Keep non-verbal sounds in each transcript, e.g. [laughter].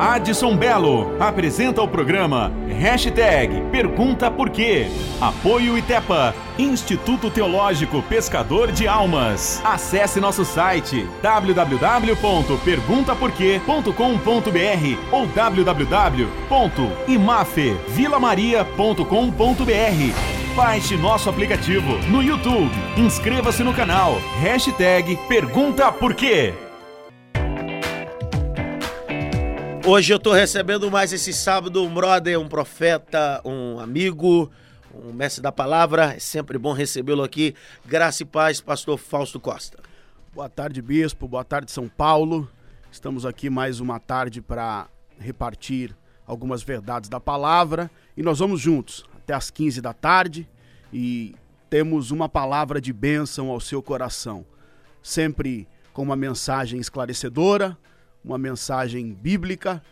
Adson Belo apresenta o programa Hashtag Pergunta Por Quê. Apoio Itepa, Instituto Teológico Pescador de Almas. Acesse nosso site www.perguntaporquê.com.br ou www.imafevilamaria.com.br. Baixe nosso aplicativo no YouTube. Inscreva-se no canal. Hashtag Pergunta Por Quê. Hoje eu tô recebendo mais esse sábado um brother, um profeta, um amigo, um mestre da palavra. É sempre bom recebê-lo aqui. Graça e paz, pastor Fausto Costa. Boa tarde, bispo. Boa tarde, São Paulo. Estamos aqui mais uma tarde para repartir algumas verdades da palavra e nós vamos juntos até às 15 da tarde e temos uma palavra de bênção ao seu coração. Sempre com uma mensagem esclarecedora, uma mensagem bíblica,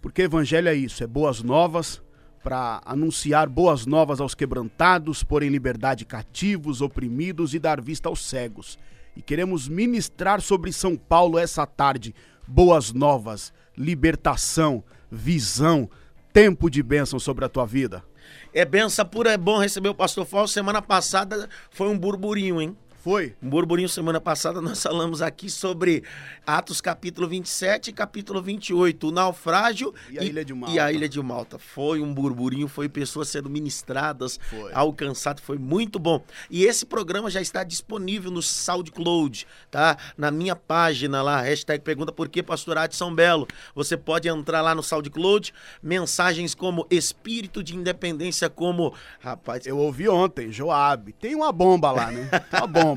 porque evangelho é isso, é boas novas para anunciar boas novas aos quebrantados, pôr em liberdade cativos, oprimidos e dar vista aos cegos. E queremos ministrar sobre São Paulo essa tarde boas novas, libertação, visão, tempo de bênção sobre a tua vida. É benção pura, é bom receber o pastor Fausto. Semana passada foi um burburinho, hein? Foi. Um burburinho semana passada [laughs] nós falamos aqui sobre Atos capítulo 27 e capítulo 28, o naufrágio e a, ilha, de Malta. e a ilha de Malta. Foi um burburinho, foi pessoas sendo ministradas, Foi. alcançadas, foi muito bom. E esse programa já está disponível no SoundCloud, tá? Na minha página lá, hashtag pergunta por que pastor Adson Belo. Você pode entrar lá no SoundCloud, mensagens como espírito de independência, como, rapaz, Eu ouvi ontem, Joab. Tem uma bomba lá, né? Tem uma bomba.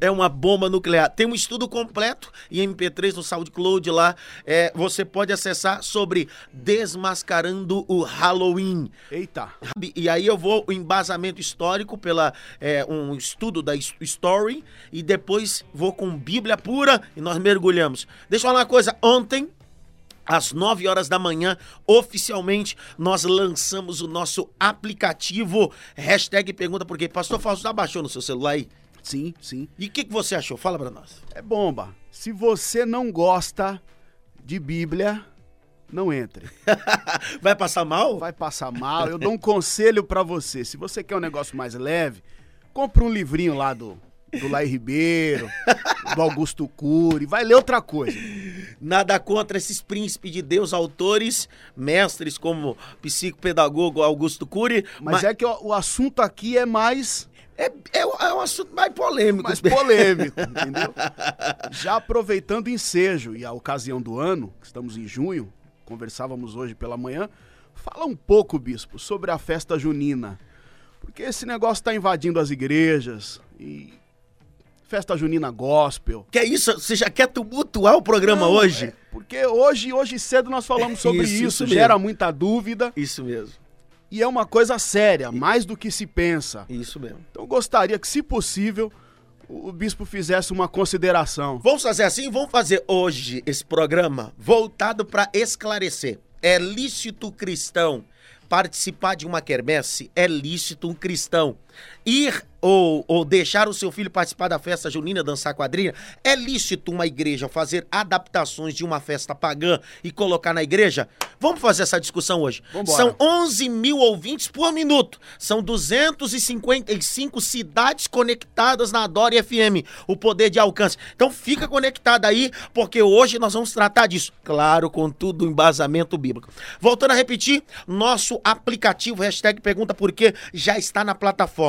É uma bomba nuclear. Tem um estudo completo em MP3 no SoundCloud lá. É, você pode acessar sobre desmascarando o Halloween. Eita. E aí eu vou o embasamento histórico pela é, um estudo da Story e depois vou com Bíblia pura e nós mergulhamos. Deixa eu falar uma coisa. Ontem às 9 horas da manhã, oficialmente, nós lançamos o nosso aplicativo. Hashtag pergunta por quê. Pastor Fausto, já baixou no seu celular aí? Sim, sim. E o que, que você achou? Fala pra nós. É bomba. Se você não gosta de Bíblia, não entre. [laughs] Vai passar mal? Vai passar mal. Eu dou um conselho pra você. Se você quer um negócio mais leve, compra um livrinho lá do, do Lai Ribeiro, [laughs] do Augusto Cury. Vai ler outra coisa. Nada contra esses príncipes de Deus, autores, mestres como psicopedagogo Augusto Cury. Mas, é que o, o assunto aqui é mais, é, é, um- é um assunto mais polêmico. mais polêmico, entendeu? Já aproveitando o ensejo e a ocasião do ano, que estamos em junho, conversávamos hoje pela manhã, fala um pouco, bispo, sobre a festa junina. Porque esse negócio está invadindo as igrejas e festa junina gospel. Que é isso? Você já quer tumultuar o programa Não, hoje? é, porque hoje, hoje cedo nós falamos sobre Isso, isso, isso gera muita dúvida Isso mesmo. e é uma coisa séria, mais do que se pensa. Isso mesmo. Então eu gostaria que, se possível, o o bispo fizesse uma consideração. Vamos fazer assim? Vamos fazer hoje esse programa voltado para esclarecer. É lícito cristão participar de uma quermesse? É lícito um cristão ir ou, ou deixar o seu filho participar da festa junina, dançar quadrilha? É lícito uma igreja fazer adaptações de uma festa pagã e colocar na igreja? Vamos fazer essa discussão hoje. Vambora. São 11 mil ouvintes por minuto. São 255 cidades conectadas na Adore FM. O poder de alcance. Então fica conectado aí, porque hoje nós vamos tratar disso. Claro, com tudo o embasamento bíblico. Voltando a repetir, nosso aplicativo, hashtag pergunta por quê, já está na plataforma.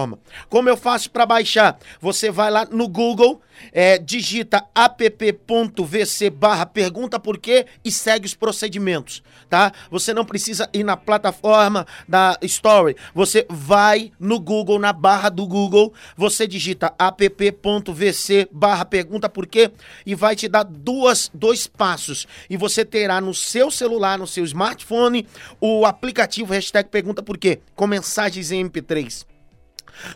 Como eu faço para baixar? Você vai lá no Google, é, digita app.vc barra pergunta por quê e segue os procedimentos, tá? Você não precisa ir na plataforma da Story. Você vai no Google, na barra do Google, você digita app.vc barra pergunta por quê e vai te dar duas, dois passos. E você terá no seu celular, no seu smartphone, o aplicativo hashtag pergunta por quê, com mensagens em MP3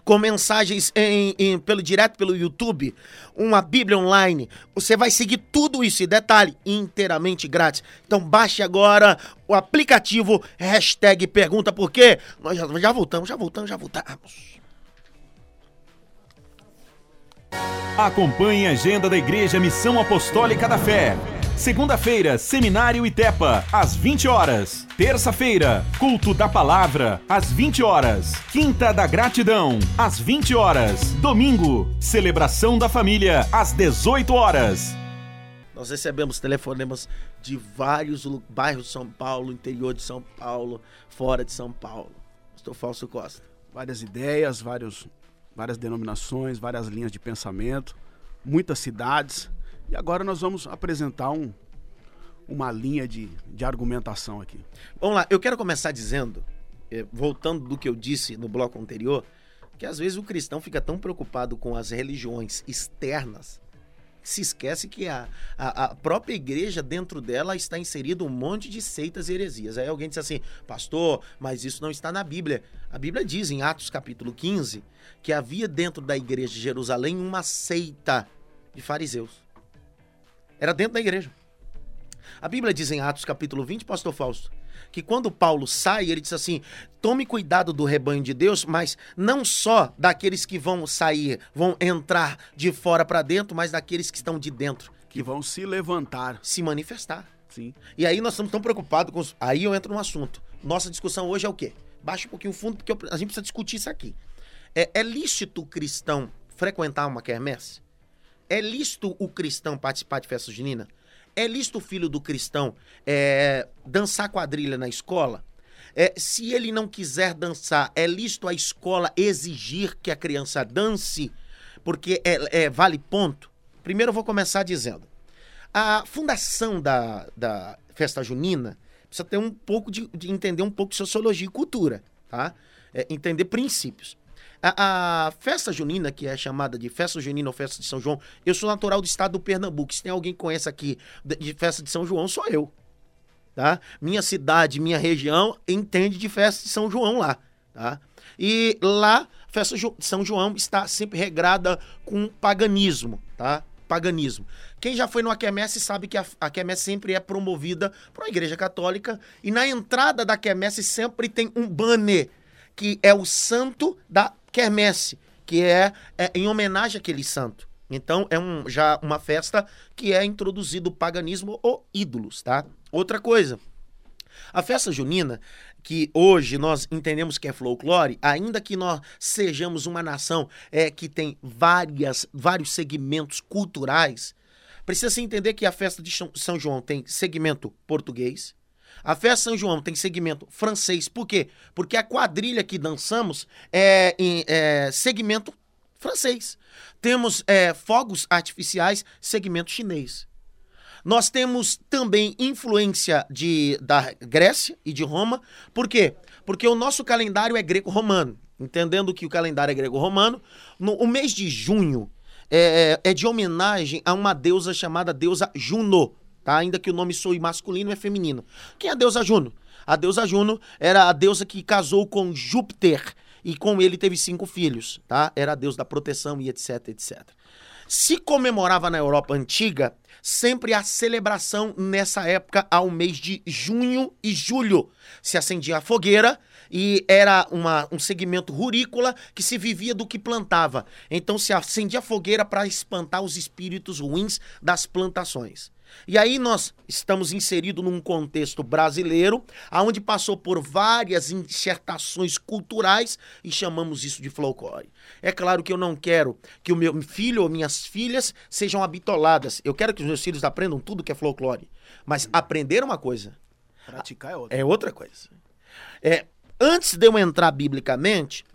com mensagens em, em- pelo direto pelo YouTube, uma Bíblia online. Você vai seguir tudo isso e detalhe, inteiramente grátis. Então baixe agora o aplicativo hashtag pergunta por quê. Nós já, já voltamos, já voltamos, já voltamos. Acompanhe a agenda da Igreja Missão Apostólica da Fé. Segunda-feira, Seminário Itepa, às 20 horas. Terça-feira, Culto da Palavra, às 20 horas. Quinta da Gratidão, às 20 horas. Domingo, Celebração da Família, às 18 horas. Nós recebemos telefonemas de vários bairros de São Paulo, interior de São Paulo, fora de São Paulo. Pastor Falso Costa. Várias ideias, vários, várias denominações, várias linhas de pensamento, muitas cidades. E agora nós vamos apresentar um, uma linha de, de argumentação aqui. Vamos lá, eu quero começar dizendo, eh, voltando do que eu disse no bloco anterior, que às vezes o cristão fica tão preocupado com as religiões externas se esquece que a, a, a, própria igreja, dentro dela, está inserido um monte de seitas e heresias. Aí alguém diz assim, pastor, mas isso não está na Bíblia. A Bíblia diz em Atos capítulo 15 que havia dentro da igreja de Jerusalém uma seita de fariseus. Era dentro da igreja. A Bíblia diz em Atos capítulo 20, pastor Fausto, que quando Paulo sai, ele diz assim: tome cuidado do rebanho de Deus, mas não só daqueles que vão sair, vão entrar de fora para dentro, mas daqueles que estão de dentro. Que vão se levantar. Se manifestar. Sim. E aí nós estamos tão preocupados com. Aí eu entro no assunto. Nossa discussão hoje é o quê? Baixa um pouquinho o fundo, porque a gente precisa discutir isso aqui. É, é lícito o cristão frequentar uma quermesse? É lícito o cristão participar de festa junina? É lícito o filho do cristão é, dançar quadrilha na escola? É, se ele não quiser dançar, é lícito a escola exigir que a criança dance? Porque é, é vale ponto? Primeiro eu vou começar dizendo. A fundação da, da festa junina precisa ter um pouco de, de entender um pouco de sociologia e cultura, tá? É, entender princípios. A, a, festa junina, que é chamada de festa junina ou festa de São João, eu sou natural do estado do Pernambuco. Se tem alguém que conhece aqui de festa de São João, sou eu. Tá? Minha cidade, minha região entende de festa de São João lá. Tá? E lá, festa de São João está sempre regrada com paganismo, tá? Paganismo. Quem já foi no quermesse sabe que a, a sempre é promovida por uma igreja católica e na entrada da quermesse sempre tem um banner que é o santo da quermesse, que é, é em homenagem àquele santo. Então é um, já uma festa que é introduzido o paganismo ou ídolos, tá? Outra coisa, a festa junina, que hoje nós entendemos que é folclore, ainda que nós sejamos uma nação é, que tem várias, vários segmentos culturais, precisa se entender que a festa de São João tem segmento português, a festa São João tem segmento francês. Por quê? Porque a quadrilha que dançamos é em é, segmento francês. Temos é, fogos artificiais, segmento chinês. Nós temos também influência de, da Grécia e de Roma. Por quê? Porque o nosso calendário é greco-romano. Entendendo que o calendário é grego-romano, no o mês de junho é, é de homenagem a uma deusa chamada deusa Juno tá? Ainda que o nome soe masculino, é feminino. Quem é a deusa Juno? A deusa Juno era a deusa que casou com Júpiter e com ele teve cinco filhos, tá? Era a deusa da proteção e etc, etc. Se comemorava na Europa antiga sempre a celebração nessa época ao mês de junho e julho. Se acendia a fogueira e era uma, um segmento rurícola que se vivia do que plantava. Então se acendia a fogueira para espantar os espíritos ruins das plantações. E aí nós estamos inseridos num contexto brasileiro, aonde passou por várias insertações culturais e chamamos isso de folclore. É claro que eu não quero que o meu filho ou minhas filhas sejam habitoladas. Eu quero que os meus filhos aprendam tudo que é folclore. Mas aprender uma coisa. Praticar é outra. É outra coisa. É, antes de eu entrar biblicamente,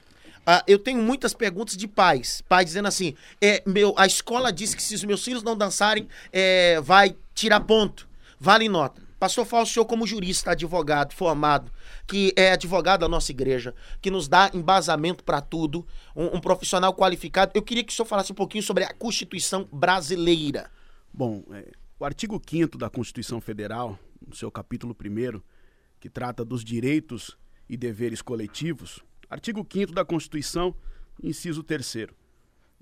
Uh, eu tenho muitas perguntas de pais. Pais dizendo assim: é, meu, a escola diz que se os meus filhos não dançarem, é, vai tirar ponto. Vale nota. Pastor Fausto, o senhor, como jurista, advogado, formado, que é advogado da nossa igreja, que nos dá embasamento para tudo, um, um, profissional qualificado, eu queria que o senhor falasse um pouquinho sobre a Constituição brasileira. Bom, é, o artigo 5 da Constituição Federal, no seu capítulo 1, que trata dos direitos e deveres coletivos, Artigo 5 da Constituição, inciso 3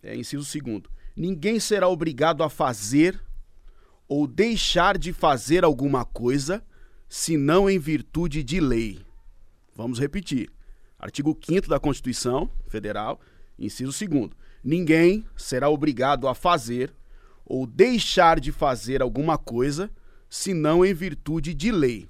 é, inciso 2 Ninguém será obrigado a fazer ou deixar de fazer alguma coisa, senão em virtude de lei. Vamos repetir. Artigo 5 da Constituição Federal, inciso 2 Ninguém será obrigado a fazer ou deixar de fazer alguma coisa, senão em virtude de lei.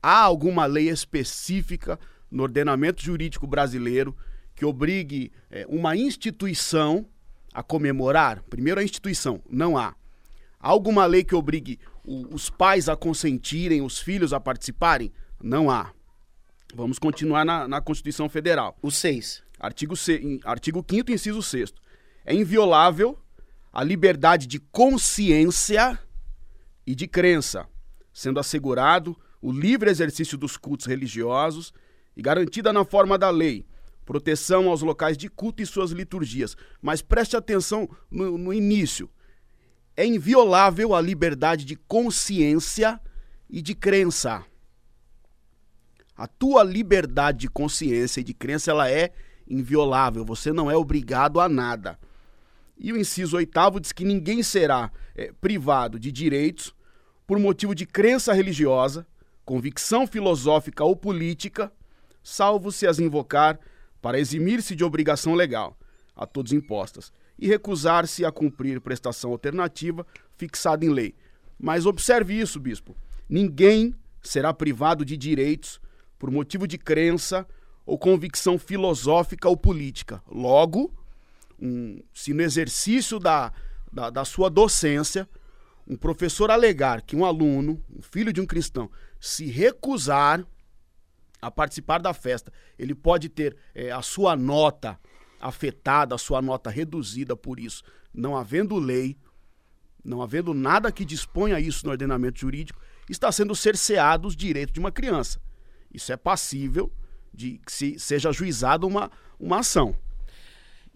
Há alguma lei específica no ordenamento jurídico brasileiro que obrigue é, uma instituição a comemorar? Primeiro, a instituição, não há. Há alguma lei que obrigue o, os pais a consentirem, os filhos a participarem? Não há. Vamos continuar na, na Constituição Federal. O 6. Artigo, artigo 5 inciso 6 É inviolável a liberdade de consciência e de crença, sendo assegurado o livre exercício dos cultos religiosos e garantida na forma da lei proteção aos locais de culto e suas liturgias. Mas preste atenção no, no início. É inviolável a liberdade de consciência e de crença. A tua liberdade de consciência e de crença ela é inviolável. Você não é obrigado a nada. E o inciso oitavo diz que ninguém será é, privado de direitos por motivo de crença religiosa, convicção filosófica ou política, salvo se as invocar para eximir-se de obrigação legal, a todos impostas, e recusar-se a cumprir prestação alternativa fixada em lei. Mas observe isso, bispo: ninguém será privado de direitos por motivo de crença ou convicção filosófica ou política. Logo, um, se no exercício da, da, da sua docência, um professor alegar que um aluno, um filho de um cristão, se recusar a participar da festa, ele pode ter é, a sua nota afetada, a sua nota reduzida por isso, não havendo lei, não havendo nada que disponha isso no ordenamento jurídico, está sendo cerceado os direitos de uma criança. Isso é passível de que se seja ajuizada uma, uma ação.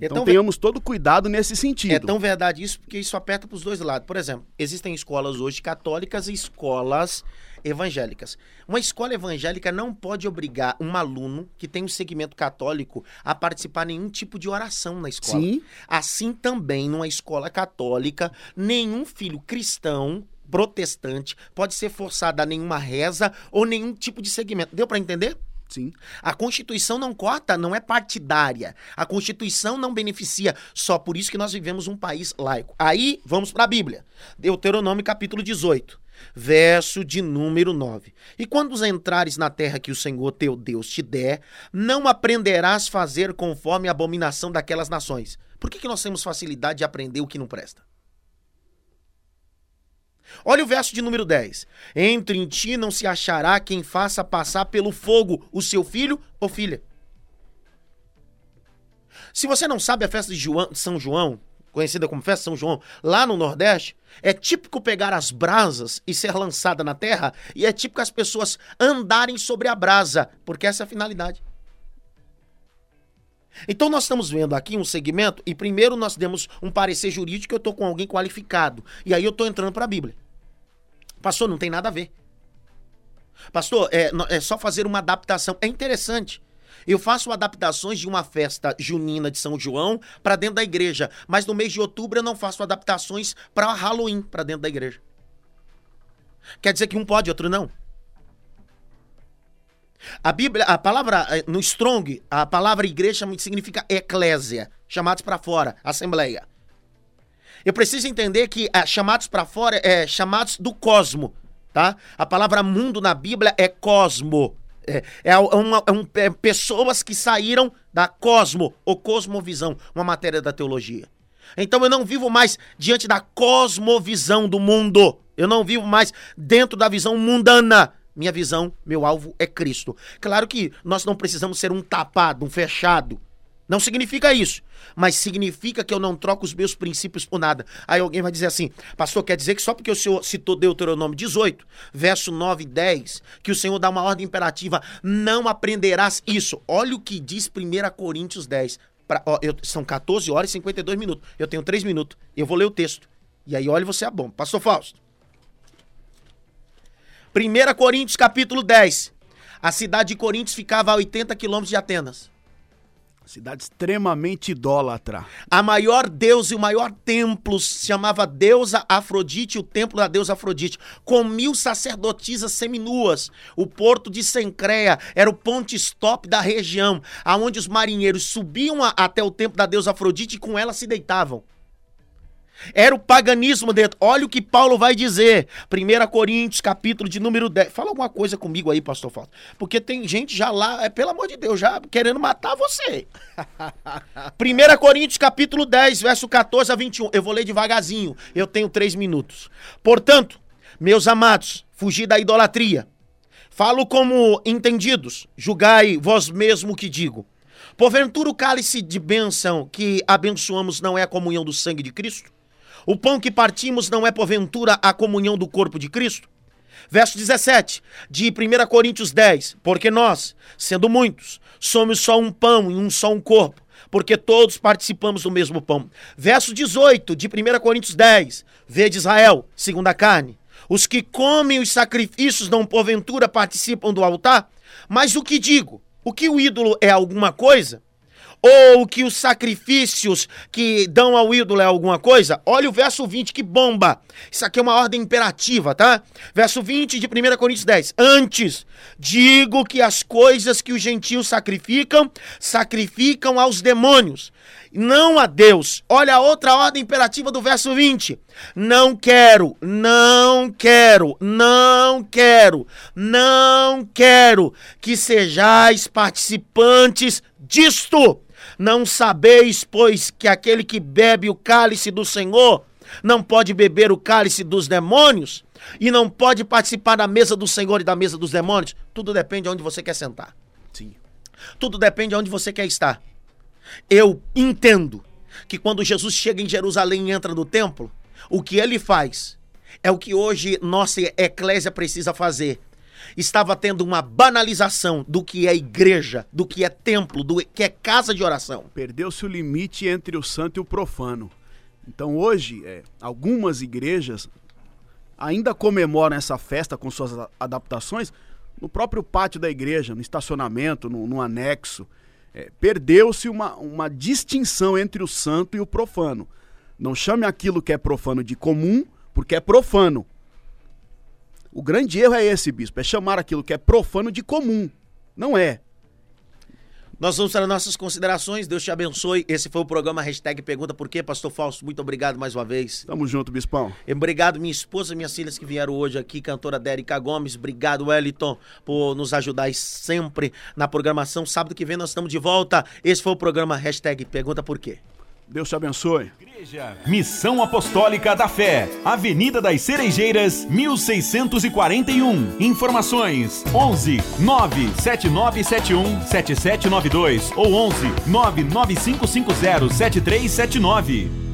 É então tenhamos todo cuidado nesse sentido. É tão verdade isso porque isso aperta para os dois lados. Por exemplo, existem escolas hoje católicas e escolas evangélicas. Uma escola evangélica não pode obrigar um aluno que tem um segmento católico a participar nenhum tipo de oração na escola. Sim. Assim também, numa escola católica, nenhum filho cristão protestante pode ser forçado a nenhuma reza ou nenhum tipo de segmento. Deu para entender? Sim. A Constituição não corta, não é partidária. A Constituição não beneficia. Só por isso que nós vivemos um país laico. Aí, vamos para a Bíblia. Deuteronômio capítulo 18, verso de número 9. E quando entrares na terra que o Senhor teu Deus te der, não aprenderás fazer conforme a abominação daquelas nações. Por que, que nós temos facilidade de aprender o que não presta? Olha o verso de número 10. Entre em ti não se achará quem faça passar pelo fogo o seu filho ou filha. Se você não sabe a festa de João, São João, conhecida como festa de São João, lá no Nordeste, é típico pegar as brasas e ser lançada na terra, e é típico as pessoas andarem sobre a brasa, porque essa é a finalidade. Então nós estamos vendo aqui um segmento e primeiro nós demos um parecer jurídico, eu estou com alguém qualificado. E aí eu estou entrando para a Bíblia. Pastor, não tem nada a ver. Pastor, é, é só fazer uma adaptação. É interessante. Eu faço adaptações de uma festa junina de São João para dentro da igreja, mas no mês de outubro eu não faço adaptações para Halloween para dentro da igreja. Quer dizer que um pode, outro não? A Bíblia, a palavra eh, no Strong, a palavra igreja significa eclésia, chamados para fora, assembleia. Eu preciso entender que é, chamados para fora é chamados do cosmo, tá? A palavra mundo na Bíblia é cosmo. É, é, uma, é, um, é pessoas que saíram da cosmo ou cosmovisão, uma matéria da teologia. Então eu não vivo mais diante da cosmovisão do mundo. Eu não vivo mais dentro da visão mundana. Minha visão, meu alvo é Cristo. Claro que nós não precisamos ser um tapado, um fechado. Não significa isso, mas significa que eu não troco os meus princípios por nada. Aí alguém vai dizer assim, pastor, quer dizer que só porque o senhor citou Deuteronômio 18, verso 9 e 10, que o senhor dá uma ordem imperativa, não aprenderás isso. Olha o que diz 1 Coríntios 10. Pra, ó, eu, são 14 horas e 52 minutos. Eu tenho 3 minutos. Eu vou ler o texto. E aí, olha você a bom. Pastor Fausto. 1 Coríntios capítulo 10. A cidade de Coríntios ficava a 80 quilômetros de Atenas. Cidade extremamente idólatra. A maior deusa e o maior templo se chamava deusa Afrodite, o templo da deusa Afrodite, com mil sacerdotisas seminuas. O porto de Sencreia era o ponte stop da região, aonde os marinheiros subiam a, até o templo da deusa Afrodite e com ela se deitavam. Era o paganismo dentro. Olha o que Paulo vai dizer. 1 Coríntios, capítulo de número 10. Fala alguma coisa comigo aí, pastor Fausto. Porque tem gente já lá, é, pelo amor de Deus, já querendo matar você. [laughs] 1 Coríntios, capítulo 10, verso 14 a 21. Eu vou ler devagarzinho. Eu tenho três minutos. Portanto, meus amados, fugi da idolatria. Falo como entendidos. Julgai vós mesmo o que digo. Porventura o cálice de bênção que abençoamos não é a comunhão do sangue de Cristo? O pão que partimos não é porventura a comunhão do corpo de Cristo? Verso 17 de 1 Coríntios 10: Porque nós, sendo muitos, somos só um pão e um só um corpo, porque todos participamos do mesmo pão. Verso 18 de 1 Coríntios 10: Vede Israel, segundo a carne. Os que comem os sacrifícios não porventura participam do altar? Mas o que digo? O que o ídolo é alguma coisa? Ou que os sacrifícios que dão ao ídolo é alguma coisa? Olha o verso 20, que bomba! Isso aqui é uma ordem imperativa, tá? Verso 20 de 1 Coríntios 10. Antes, digo que as coisas que os gentios sacrificam, sacrificam aos demônios, não a Deus. Olha a outra ordem imperativa do verso 20. Não quero, não quero, não quero, não quero que sejais participantes disto não sabeis, pois, que aquele que bebe o cálice do Senhor não pode beber o cálice dos demônios e não pode participar da mesa do Senhor e da mesa dos demônios? Tudo depende de onde você quer sentar. Sim. Tudo depende de onde você quer estar. Eu entendo que quando Jesus chega em Jerusalém e entra no templo, o que ele faz é o que hoje nossa eclésia precisa fazer estava tendo uma banalização do que é igreja, do que é templo, do que é casa de oração. Perdeu-se o limite entre o santo e o profano. Então hoje, é, algumas igrejas ainda comemoram essa festa com suas adaptações no próprio pátio da igreja, no estacionamento, no, no anexo. É, Perdeu-se uma, uma distinção entre o santo e o profano. Não chame aquilo que é profano de comum, porque é profano. O grande erro é esse, bispo, é chamar aquilo que é profano de comum. Não é. Nós vamos para nossas considerações. Deus te abençoe. Esse foi o programa Hashtag Pergunta Por quê, Pastor Fausto. Muito obrigado mais uma vez. Tamo junto, Bispão. Obrigado, minha esposa e minhas filhas que vieram hoje aqui, cantora Dérica Gomes. Obrigado, Wellington, por nos ajudar sempre na programação. Sábado que vem nós estamos de volta. Esse foi o programa Hashtag Pergunta Por quê. Deus te abençoe. Igreja Missão Apostólica da Fé, Avenida das Cerejeiras, 1641. Informações: 11 97971 7792 ou 11 99550 7379.